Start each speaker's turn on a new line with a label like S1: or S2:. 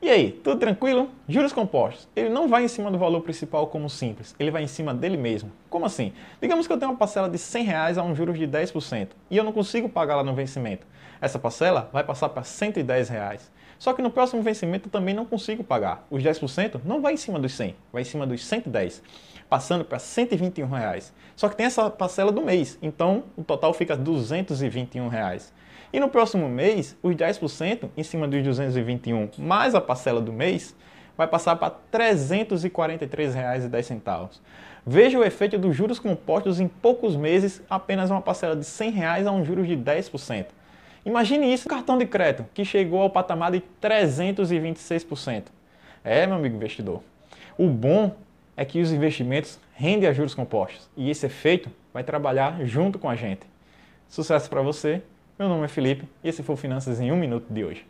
S1: E aí, tudo tranquilo? Juros compostos. Ele não vai em cima do valor principal como simples, ele vai em cima dele mesmo. Como assim? Digamos que eu tenho uma parcela de 100 reais a um juros de 10% e eu não consigo pagar lá no vencimento. Essa parcela vai passar para 110 reais. Só que no próximo vencimento eu também não consigo pagar. Os 10% não vai em cima dos 100, vai em cima dos 110, passando para 121 reais. Só que tem essa parcela do mês, então o total fica 221 reais. E no próximo mês, os 10% em cima dos 221 mais a parcela do mês vai passar para R$ 343,10. Veja o efeito dos juros compostos em poucos meses, apenas uma parcela de 100 reais a um juros de 10%. Imagine isso, um cartão de crédito que chegou ao patamar de 326%. É, meu amigo investidor. O bom é que os investimentos rendem a juros compostos e esse efeito vai trabalhar junto com a gente. Sucesso para você! Meu nome é Felipe e esse foi o Finanças em um Minuto de hoje.